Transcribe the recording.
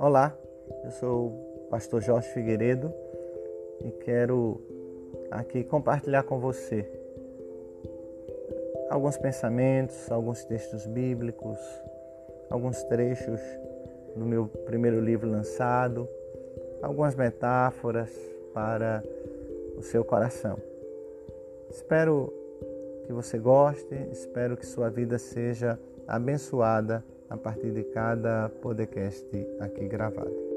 Olá, eu sou o pastor Jorge Figueiredo e quero aqui compartilhar com você alguns pensamentos, alguns textos bíblicos, alguns trechos do meu primeiro livro lançado, algumas metáforas para o seu coração. Espero que você goste, espero que sua vida seja abençoada a partir de cada podcast aqui gravado.